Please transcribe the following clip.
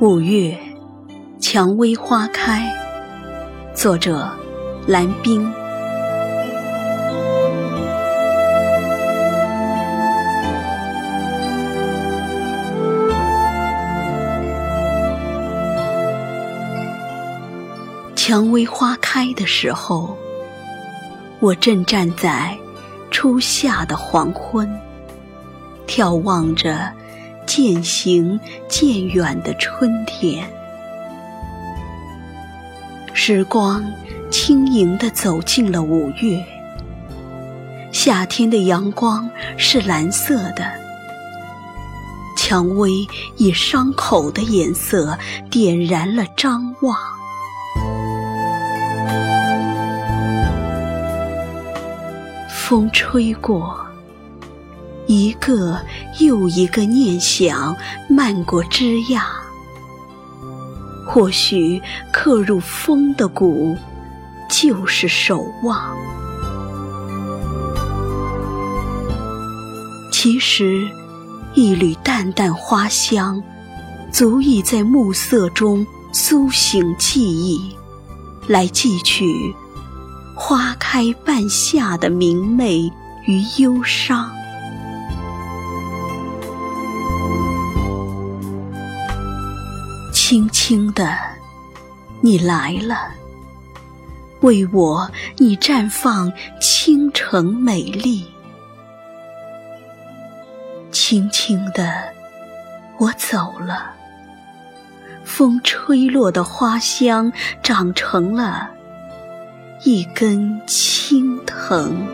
五月，蔷薇花开。作者：蓝冰。蔷薇花开的时候，我正站在初夏的黄昏，眺望着。渐行渐远的春天，时光轻盈地走进了五月。夏天的阳光是蓝色的，蔷薇以伤口的颜色点燃了张望。风吹过。一个又一个念想漫过枝桠，或许刻入风的骨，就是守望。其实，一缕淡淡花香，足以在暮色中苏醒记忆，来记取花开半夏的明媚与忧伤。轻轻的，你来了，为我，你绽放倾城美丽。轻轻的，我走了，风吹落的花香长成了一根青藤。